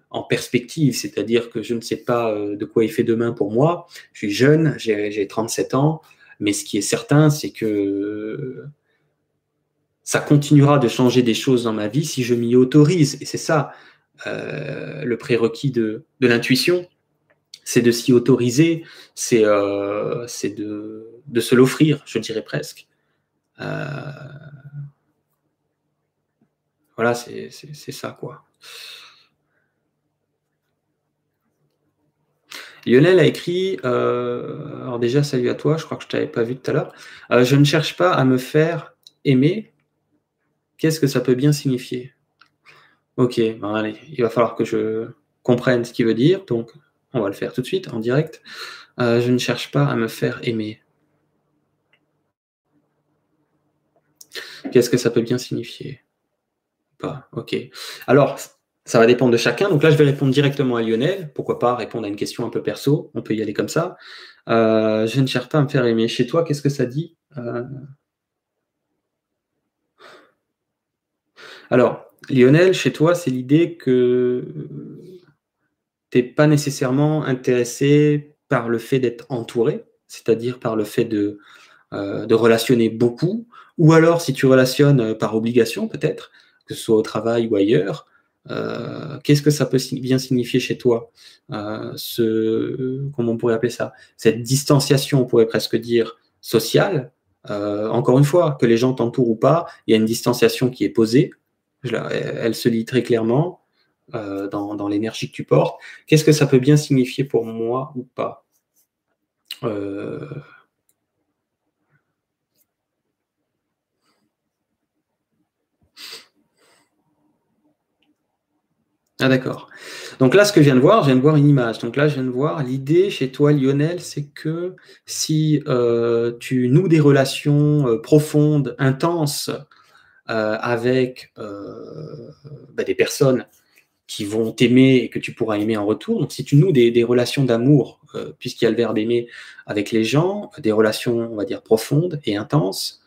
en perspective, c'est-à-dire que je ne sais pas de quoi il fait demain pour moi. Je suis jeune, j'ai 37 ans, mais ce qui est certain, c'est que ça continuera de changer des choses dans ma vie si je m'y autorise. Et c'est ça euh, le prérequis de, l'intuition, c'est de s'y autoriser, c'est euh, de, se l'offrir, je dirais presque. Euh, voilà, c'est ça, quoi. Lionel a écrit, euh, alors déjà salut à toi, je crois que je ne t'avais pas vu tout à l'heure. Euh, je ne cherche pas à me faire aimer. Qu'est-ce que ça peut bien signifier? Ok, allez, il va falloir que je comprenne ce qu'il veut dire, donc on va le faire tout de suite en direct. Euh, je ne cherche pas à me faire aimer. Qu'est-ce que ça peut bien signifier? Pas, ok. Alors, ça va dépendre de chacun. Donc là, je vais répondre directement à Lionel. Pourquoi pas répondre à une question un peu perso? On peut y aller comme ça. Euh, je ne cherche pas à me faire aimer. Chez toi, qu'est-ce que ça dit? Euh, Alors, Lionel, chez toi, c'est l'idée que tu n'es pas nécessairement intéressé par le fait d'être entouré, c'est-à-dire par le fait de, euh, de relationner beaucoup, ou alors si tu relationnes par obligation peut-être, que ce soit au travail ou ailleurs, euh, qu'est-ce que ça peut bien signifier chez toi euh, ce, Comment on pourrait appeler ça Cette distanciation, on pourrait presque dire, sociale? Euh, encore une fois, que les gens t'entourent ou pas, il y a une distanciation qui est posée. elle se lit très clairement dans, dans l'énergie que tu portes. Qu'est-ce que ça peut bien signifier pour moi ou pas? Ah d'accord. Donc là, ce que je viens de voir, je viens de voir une image. Donc là, je viens de voir l'idée chez toi, Lionel, c'est que si euh, tu noues des relations euh, profondes, intenses euh, avec bah, des personnes qui vont t'aimer et que tu pourras aimer en retour. Donc si tu noues des, relations d'amour, puisqu'il y a le verbe aimer avec les gens, des relations, on va dire, profondes et intenses,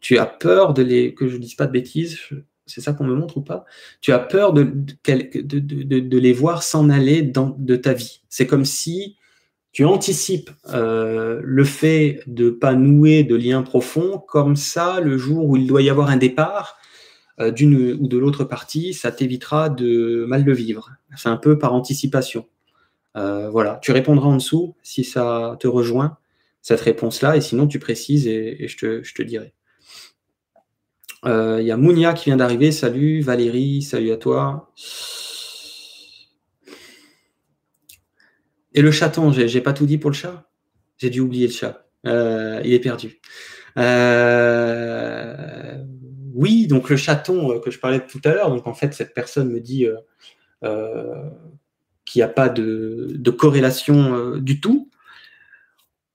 tu as peur de les, que je ne dise pas de bêtises, c'est ça qu'on me montre ou pas? Tu as peur de, les voir s'en aller dans, de ta vie. C'est comme si tu anticipes euh, le fait de pas nouer de liens profonds, comme ça, le jour où il doit y avoir un départ euh, d'une ou de l'autre partie, ça t'évitera de mal le vivre. C'est un peu par anticipation. Euh, voilà, tu répondras en dessous si ça te rejoint, cette réponse-là, et sinon tu précises et, je, te, dirai. Il y a Mounia qui vient d'arriver. Salut Valérie, salut à toi. Et le chaton, j'ai pas tout dit pour le chat J'ai dû oublier le chat. Euh, il est perdu. Euh, oui, donc le chaton euh, que je parlais tout à l'heure, donc en fait, cette personne me dit qu'il n'y a pas de, corrélation du tout.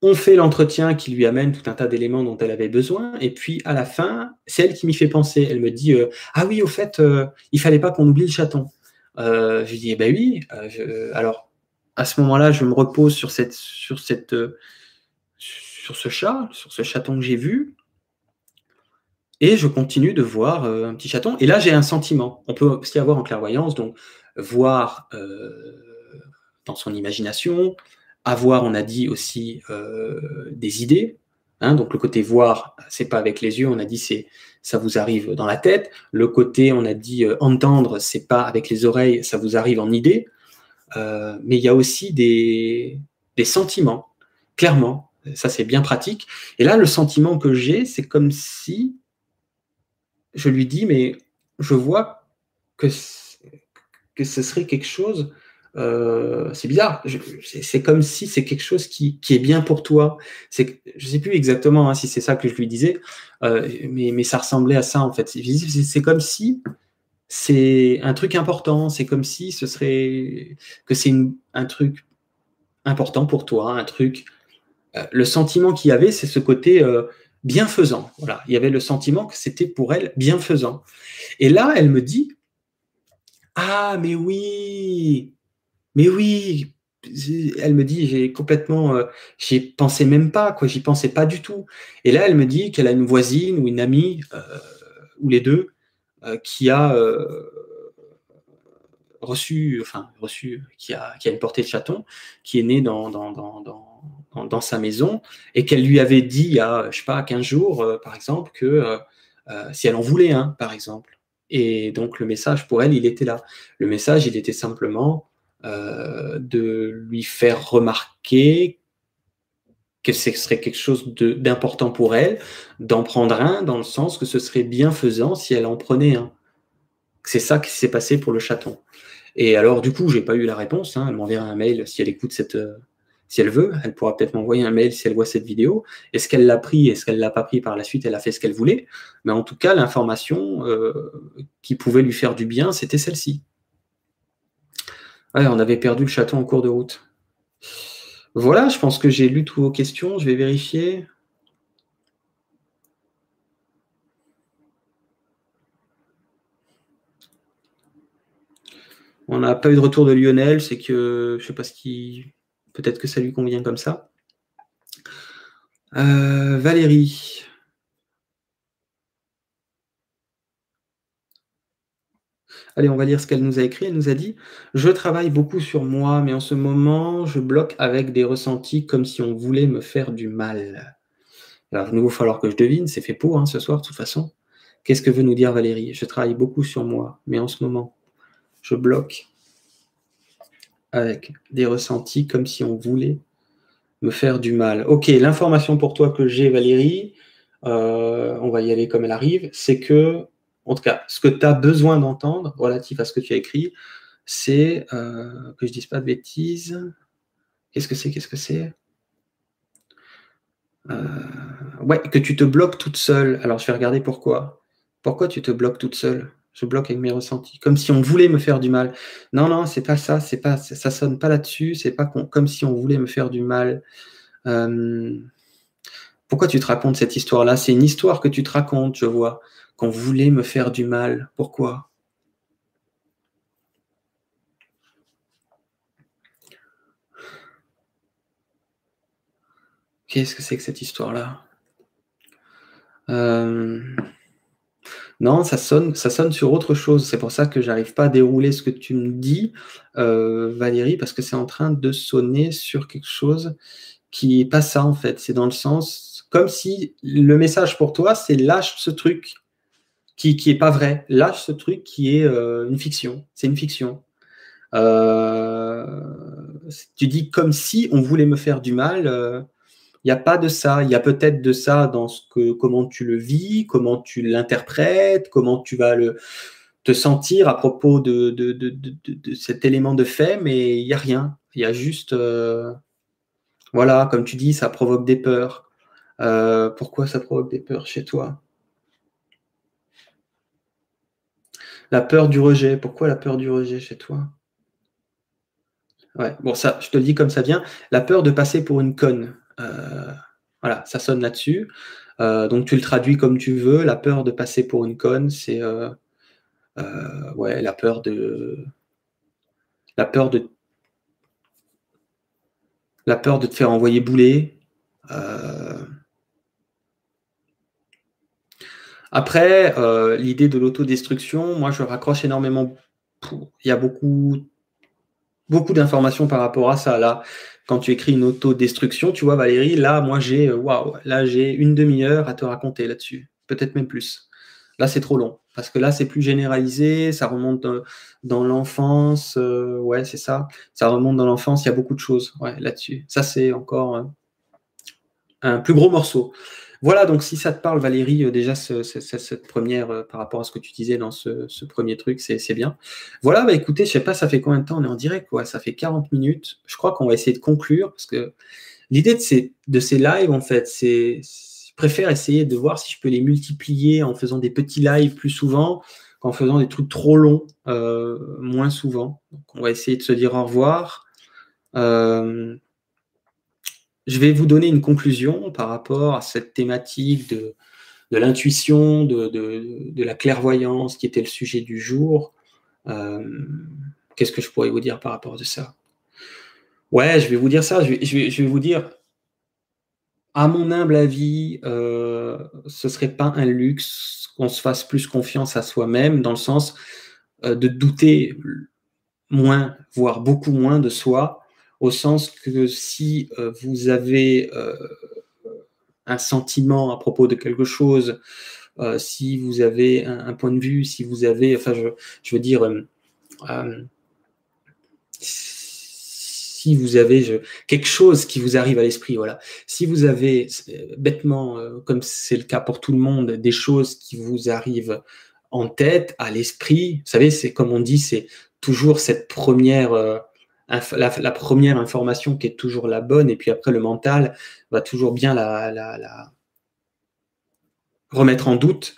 On fait l'entretien qui lui amène tout un tas d'éléments dont elle avait besoin, et puis à la fin, c'est elle qui m'y fait penser. Elle me dit Ah oui, au fait, il fallait pas qu'on oublie le chaton. je lui dis Eh ben oui. alors, à ce moment-là, je me repose sur, euh, ce chat, sur ce chaton que j'ai vu, et je continue de voir euh, un petit chaton. Et là, j'ai un sentiment. On peut aussi avoir en clairvoyance, donc voir euh, dans son imagination, avoir, on a dit aussi, des idées. Hein. donc le côté voir, c'est pas avec les yeux, on a dit c'est ça vous arrive dans la tête. Le côté, on a dit entendre, c'est pas avec les oreilles, ça vous arrive en idée. Euh, mais il y a aussi des, sentiments, clairement. Ça, c'est bien pratique. Et là, le sentiment que j'ai, c'est comme si je lui dis, mais je vois que ce serait quelque chose. Euh, c'est bizarre. C'est comme si c'est quelque chose qui, est bien pour toi. Je ne sais plus exactement hein, si c'est ça que je lui disais, euh, mais, mais, ça ressemblait à ça en fait. C'est comme si c'est un truc important. C'est comme si ce serait que c'est un truc important pour toi, un truc. Euh, le sentiment qu'il y avait, c'est ce côté bienfaisant. Voilà, il y avait le sentiment que c'était pour elle bienfaisant. Et là, elle me dit Ah, mais oui, mais oui. Elle me dit, j'ai complètement, euh, j'y pensais même pas, quoi, j'y pensais pas du tout. Et là, elle me dit qu'elle a une voisine ou une amie, ou les deux, euh, qui a euh, reçu, enfin reçu, qui a, qui a une portée de chaton, qui est né dans, dans, dans, dans, dans sa maison, et qu'elle lui avait dit il y a, je sais pas, 15 jours, euh, par exemple, que si elle en voulait un, par exemple. Et donc le message pour elle, il était là. Le message, il était simplement de lui faire remarquer que ce serait quelque chose d'important pour elle d'en prendre un, dans le sens que ce serait bienfaisant si elle en prenait un. C'est ça qui s'est passé pour le chaton. Et alors, du coup, j'ai pas eu la réponse. Hein. Elle m'enverra un mail si elle écoute cette. Euh, si elle veut, elle pourra peut-être m'envoyer un mail si elle voit cette vidéo. Est-ce qu'elle l'a pris, est-ce qu'elle l'a pas pris par la suite Elle a fait ce qu'elle voulait. Mais en tout cas, l'information euh, qui pouvait lui faire du bien, c'était celle-ci. Ouais, on avait perdu le chaton en cours de route. Voilà, je pense que j'ai lu toutes vos questions. Je vais vérifier. On n'a pas eu de retour de Lionel, c'est que je ne sais pas ce qui. Peut-être que ça lui convient comme ça. Euh, Valérie. Allez, on va lire ce qu'elle nous a écrit. Elle nous a dit Je travaille beaucoup sur moi, mais en ce moment, je bloque avec des ressentis comme si on voulait me faire du mal. Alors, il va falloir que je devine, c'est fait pour hein, ce soir, de toute façon. Qu'est-ce que veut nous dire Valérie? Je travaille beaucoup sur moi, mais en ce moment, je bloque avec des ressentis comme si on voulait me faire du mal. Ok, l'information pour toi que j'ai, Valérie, euh, on va y aller comme elle arrive, c'est que en tout cas, ce que tu as besoin d'entendre relatif à ce que tu as écrit, c'est euh, que je dise pas de bêtises. Qu'est-ce que c'est Qu'est-ce que c'est? Euh, Ouais, que tu te bloques toute seule. Alors, je vais regarder pourquoi. Pourquoi tu te bloques toute seule? Je bloque avec mes ressentis, comme si on voulait me faire du mal. Non, non, c'est pas ça. C'est pas, ça sonne pas là-dessus. C'est pas comme si on voulait me faire du mal. Euh, pourquoi tu te racontes cette histoire-là? C'est une histoire que tu te racontes, je vois qu'on voulait me faire du mal. Pourquoi? Qu'est-ce que c'est que cette histoire-là? Euh, non, ça sonne, ça sonne sur autre chose. C'est pour ça que j'arrive pas à dérouler ce que tu me dis, euh, Valérie, parce que c'est en train de sonner sur quelque chose qui n'est pas ça en fait. C'est dans le sens comme si le message pour toi, c'est lâche ce truc, qui, qui pas vrai, lâche ce truc qui est euh, une fiction. C'est une fiction. tu dis comme si on voulait me faire du mal il n'y a pas de ça. Il y a peut-être de ça dans ce que, comment tu le vis, comment tu l'interprètes, comment tu vas te sentir à propos de, de, cet élément de fait, mais il n'y a rien. Il y a juste, euh, voilà, comme tu dis, ça provoque des peurs. Euh, pourquoi ça provoque des peurs chez toi? La peur du rejet. Pourquoi la peur du rejet chez toi? Ouais, bon, ça, je te le dis comme ça vient. La peur de passer pour une conne. Euh, voilà, ça sonne là-dessus. Euh, donc tu le traduis comme tu veux. La peur de passer pour une conne, c'est euh, ouais, la peur de la peur de la peur de te faire envoyer bouler. Après, l'idée de l'autodestruction, moi je raccroche énormément. Il y a beaucoup, beaucoup d'informations par rapport à ça. Là, quand tu écris une autodestruction, tu vois, Valérie, là, moi, j'ai, euh, waouh, là, j'ai une demi-heure à te raconter là-dessus. Peut-être même plus. Là, c'est trop long. Parce que là, c'est plus généralisé, ça remonte dans, l'enfance. Euh, ouais, c'est ça. Ça remonte dans l'enfance, il y a beaucoup de choses ouais, là-dessus. Ça, c'est encore euh, un plus gros morceau. Voilà, donc si ça te parle, Valérie, euh, déjà cette première, euh, par rapport à ce que tu disais dans ce, premier truc, c'est bien. Voilà, bah écoutez, je sais pas, ça fait combien de temps on est en direct quoi? Ça fait 40 minutes. Je crois qu'on va essayer de conclure parce que l'idée de ces, de lives, en fait, c'est. Je préfère essayer de voir si je peux les multiplier en faisant des petits lives plus souvent qu'en faisant des trucs trop longs euh, moins souvent. Donc on va essayer de se dire au revoir. Je vais vous donner une conclusion par rapport à cette thématique de, l'intuition, de, la clairvoyance qui était le sujet du jour. Euh, qu'est-ce que je pourrais vous dire par rapport à ça? Ouais, je vais vous dire ça. Je vais, vous dire, à mon humble avis, euh, ce serait pas un luxe qu'on se fasse plus confiance à soi-même, dans le sens euh, de douter moins, voire beaucoup moins de soi, au sens que si euh, vous avez euh, un sentiment à propos de quelque chose, euh, si vous avez un, point de vue, si vous avez, enfin, je, veux dire, si vous avez quelque chose qui vous arrive à l'esprit, voilà. Si vous avez bêtement, comme c'est le cas pour tout le monde, des choses qui vous arrivent en tête, à l'esprit, vous savez, c'est comme on dit, c'est toujours cette première la, première information qui est toujours la bonne, et puis après le mental va toujours bien la, remettre en doute.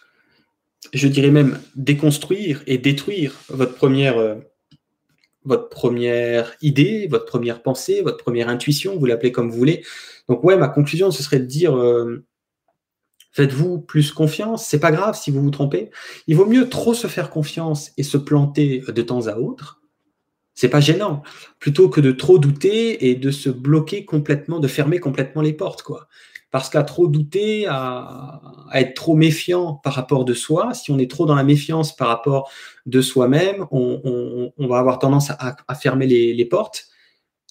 Je dirais même déconstruire et détruire votre première, euh, idée, votre première pensée, votre première intuition, vous l'appelez comme vous voulez. Donc ouais, ma conclusion, ce serait de dire euh, faites-vous plus confiance. C'est pas grave si vous vous trompez. Il vaut mieux trop se faire confiance et se planter de temps à autre c'est pas gênant. Plutôt que de trop douter et de se bloquer complètement, de fermer complètement les portes, quoi. Parce qu'à trop douter, à, être trop méfiant par rapport de soi, si on est trop dans la méfiance par rapport de soi-même, on, va avoir tendance à, fermer les, portes.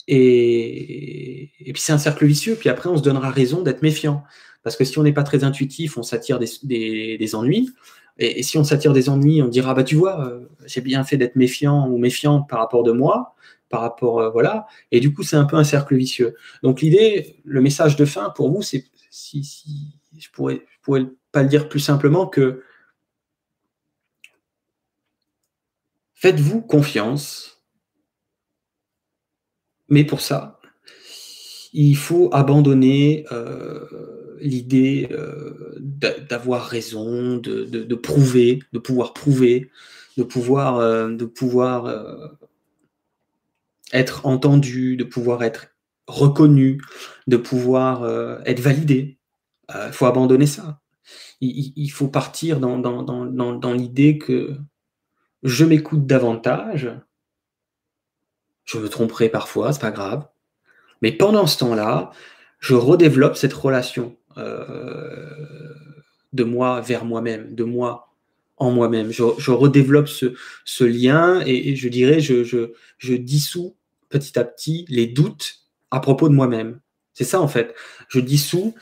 Et, puis c'est un cercle vicieux. Puis après, on se donnera raison d'être méfiant. Parce que si on n'est pas très intuitif, on s'attire des ennuis. Et, si on s'attire des ennuis, on dira bah tu vois, euh, j'ai bien fait d'être méfiant ou méfiante par rapport de moi, par rapport euh, voilà. Et du coup, c'est un peu un cercle vicieux. Donc l'idée, le message de fin pour vous, c'est si, je pourrais, je pourrais pas le dire plus simplement que faites-vous confiance, mais pour ça, il faut abandonner euh, l'idée euh, d'avoir raison, de, prouver, de pouvoir prouver, de pouvoir, euh, euh, être entendu, de pouvoir être reconnu, de pouvoir être validé. Il faut abandonner ça. Il, faut partir dans, dans, dans l'idée que je m'écoute davantage. Je me tromperai parfois, c'est pas grave. Mais pendant ce temps-là, je redéveloppe cette relation de moi vers moi-même, de moi en moi-même. Je, redéveloppe ce, lien et, je dirais, je, dissous petit à petit les doutes à propos de moi-même. C'est ça en fait. Je dissous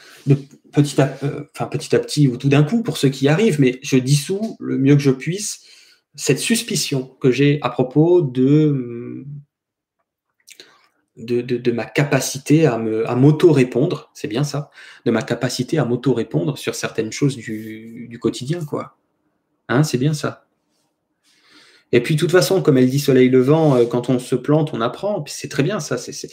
petit, à, euh, petit à petit ou tout d'un coup pour ceux qui arrivent, mais je dissous le mieux que je puisse cette suspicion que j'ai à propos de, de, ma capacité à, m'auto-répondre, c'est bien ça, de ma capacité à m'auto-répondre sur certaines choses du, quotidien, quoi. Hein, c'est bien ça. Et puis, de toute façon, comme elle dit Soleil Levant, euh, quand on se plante, on apprend. C'est très bien, ça. C'est,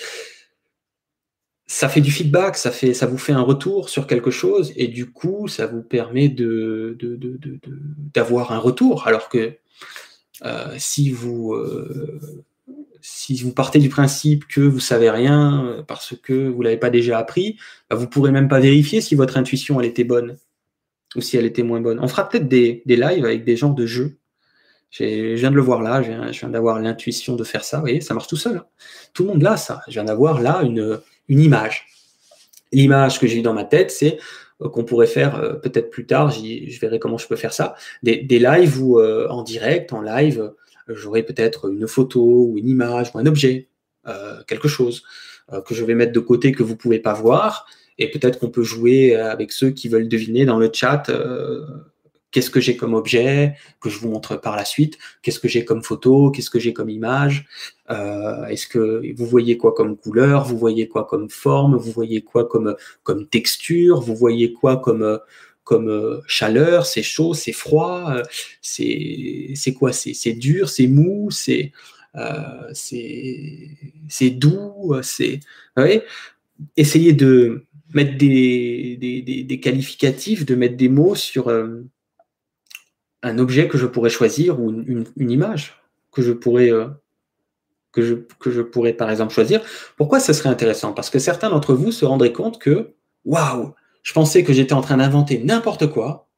Ça fait du feedback, ça, fait, ça vous fait un retour sur quelque chose, et du coup, ça vous permet de, d'avoir un retour. Alors que euh, si vous. Euh, si vous partez du principe que vous savez rien parce que vous l'avez pas déjà appris, bah, vous pourrez même pas vérifier si votre intuition était bonne ou si elle était moins bonne. On fera peut-être des, lives avec des gens de jeu. Je viens de le voir là, je viens, d'avoir l'intuition de faire ça. Vous voyez, ça marche tout seul. Hein. Tout le monde l'a, ça. Je viens d'avoir là une, image. L'image que j'ai dans ma tête, c'est euh, qu'on pourrait faire euh, peut-être plus tard, je verrai comment je peux faire ça, des, des lives où euh, en direct, en live, j'aurai peut-être une photo ou une image ou un objet, quelque chose que je vais mettre de côté que vous pouvez pas voir, et peut-être qu'on peut jouer avec ceux qui veulent deviner dans le chat euh, qu'est-ce que j'ai comme objet, que je vous montre par la suite, qu'est-ce que j'ai comme photo, qu'est-ce que j'ai comme image, euh, est-ce que vous voyez quoi comme couleur, vous voyez quoi comme forme, vous voyez quoi comme, comme texture, vous voyez quoi comme, comme chaleur, c'est chaud, c'est froid, c'est quoi, c'est dur, c'est mou, c'est euh, c'est doux, c'est... Essayez de, mettre des, des, qualificatifs, de mettre des mots sur euh, un objet que je pourrais choisir ou une, image que je pourrais euh, que, je, que je pourrais par exemple choisir. Pourquoi ça serait intéressant? Parce que certains d'entre vous se rendraient compte que waouh, je pensais que j'étais en train d'inventer n'importe quoi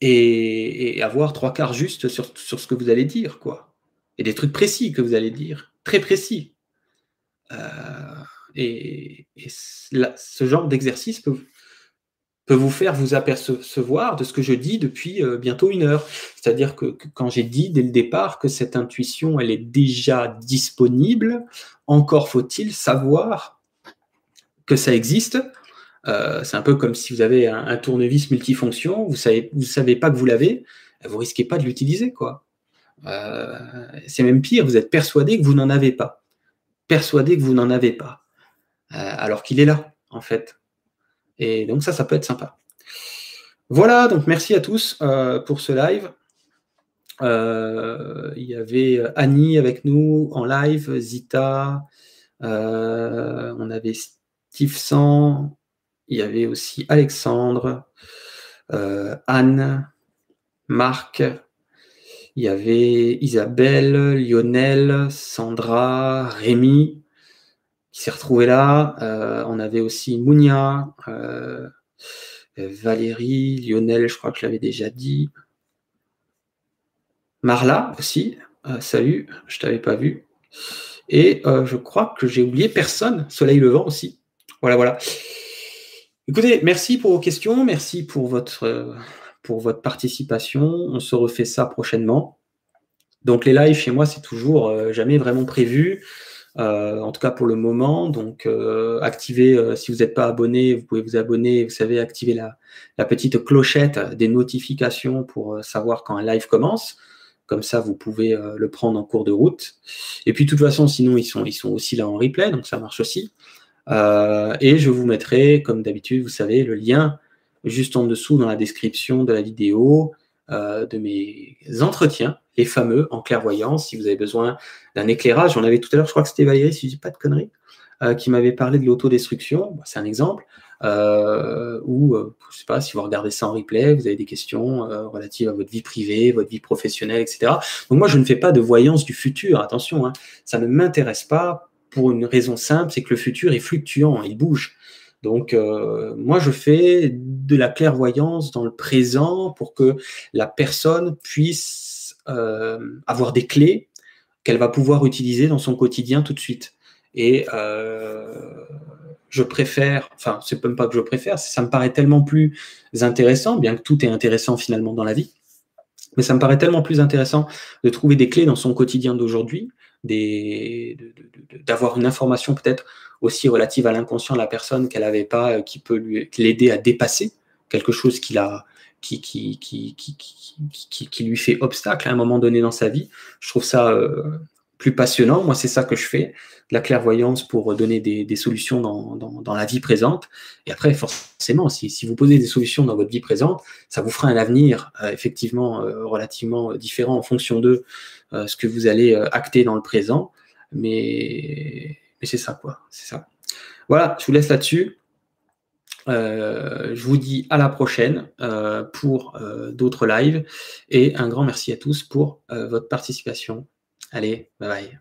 et, avoir trois quarts juste sur, sur, ce que vous allez dire, quoi. Et des trucs précis que vous allez dire, très précis. Euh, et, ce genre d'exercice peut, vous faire vous apercevoir de ce que je dis depuis euh, bientôt une heure. C'est-à-dire que, quand j'ai dit dès le départ que cette intuition, elle est déjà disponible, encore faut-il savoir que ça existe. Euh, c'est un peu comme si vous avez un, tournevis multifonction, vous savez, vous savez pas que vous l'avez, vous risquez pas de l'utiliser, quoi. Euh, c'est même pire, vous êtes persuadé que vous n'en avez pas. Persuadé que vous n'en avez pas. Euh, alors qu'il est là, en fait. Et donc ça, ça peut être sympa. Voilà, donc merci à tous euh, pour ce live. Euh, il y avait Annie avec nous en live, Zita, on avait Steve San, il y avait aussi Alexandre, Anne, Marc, il y avait Isabelle, Lionel, Sandra, Rémi, qui s'est retrouvé là. Euh, on avait aussi Mounia, euh, Valérie, Lionel, je crois que je l'avais déjà dit. Marla aussi, euh, salut, je t'avais pas vu. Et je crois que j'ai oublié personne, Soleil Levant aussi. Voilà, voilà. Écoutez, merci pour vos questions, merci pour votre, pour votre participation. On se refait ça prochainement. Donc les lives chez moi, c'est toujours jamais vraiment prévu. Euh, en tout cas pour le moment. Donc, euh, activez, euh, si vous n'êtes pas abonné, vous pouvez vous abonner, vous savez, activer la, la petite clochette des notifications pour savoir quand un live commence. Comme ça, vous pouvez le prendre en cours de route. Et puis, de toute façon, sinon, ils sont, ils sont aussi là en replay, donc ça marche aussi. Et je vous mettrai, comme d'habitude, vous savez, le lien juste en dessous dans la description de la vidéo de mes entretiens les fameux en clairvoyance, si vous avez besoin d'un éclairage. On avait tout à l'heure, je crois que c'était Valérie, si je dis pas de conneries, euh, qui m'avait parlé de l'autodestruction. C'est un exemple. Euh, ou, euh, je sais pas, si vous regardez ça en replay, vous avez des questions relatives à votre vie privée, votre vie professionnelle, etc. Donc moi, je ne fais pas de voyance du futur. Attention, hein, ça ne m'intéresse pas pour une raison simple, c'est que le futur est fluctuant, il bouge. Donc, moi, je fais de la clairvoyance dans le présent pour que la personne puisse euh, avoir des clés qu'elle va pouvoir utiliser dans son quotidien tout de suite. Et euh, je préfère, enfin, c'est même pas que je préfère, ça me paraît tellement plus intéressant, bien que tout est intéressant finalement dans la vie, mais ça me paraît tellement plus intéressant de trouver des clés dans son quotidien d'aujourd'hui, d'avoir une information peut-être aussi relative à l'inconscient de la personne qu'elle n'avait pas, euh, qui peut l'aider à dépasser quelque chose qui, qui, lui fait obstacle à un moment donné dans sa vie. Je trouve ça euh, plus passionnant. Moi, c'est ça que je fais, de la clairvoyance pour donner des, solutions dans, la vie présente. Et après, forcément, si, si, vous posez des solutions dans votre vie présente, ça vous fera un avenir euh, effectivement euh, relativement différent en fonction de euh, ce que vous allez acter dans le présent. Mais, mais c'est ça, quoi. C'est ça. Voilà, je vous laisse là-dessus. je vous dis à la prochaine pour d'autres lives et un grand merci à tous pour votre participation. Allez, bye bye.